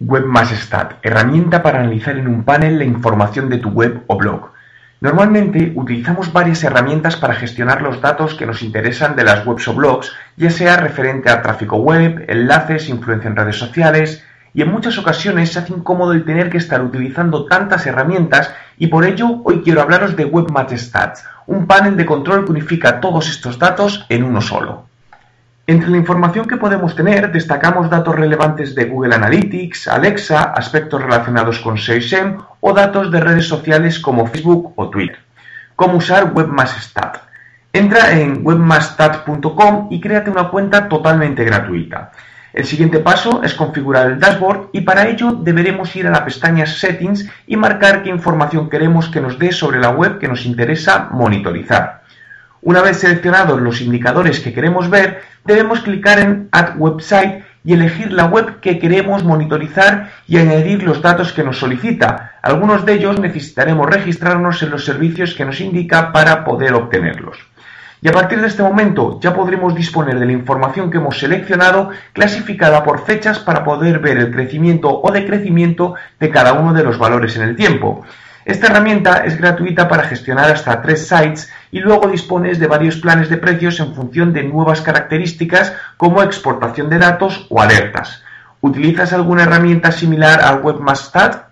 Webmaster herramienta para analizar en un panel la información de tu web o blog. Normalmente utilizamos varias herramientas para gestionar los datos que nos interesan de las webs o blogs, ya sea referente a tráfico web, enlaces, influencia en redes sociales, y en muchas ocasiones se hace incómodo el tener que estar utilizando tantas herramientas y por ello hoy quiero hablaros de Webmaster un panel de control que unifica todos estos datos en uno solo. Entre la información que podemos tener destacamos datos relevantes de Google Analytics, Alexa, aspectos relacionados con SEM o datos de redes sociales como Facebook o Twitter. ¿Cómo usar Webmaster Entra en webmaster.com y créate una cuenta totalmente gratuita. El siguiente paso es configurar el dashboard y para ello deberemos ir a la pestaña Settings y marcar qué información queremos que nos dé sobre la web que nos interesa monitorizar. Una vez seleccionados los indicadores que queremos ver, debemos clicar en Add Website y elegir la web que queremos monitorizar y añadir los datos que nos solicita. Algunos de ellos necesitaremos registrarnos en los servicios que nos indica para poder obtenerlos. Y a partir de este momento ya podremos disponer de la información que hemos seleccionado clasificada por fechas para poder ver el crecimiento o decrecimiento de cada uno de los valores en el tiempo. Esta herramienta es gratuita para gestionar hasta tres sites y luego dispones de varios planes de precios en función de nuevas características como exportación de datos o alertas. ¿Utilizas alguna herramienta similar al Webmaster?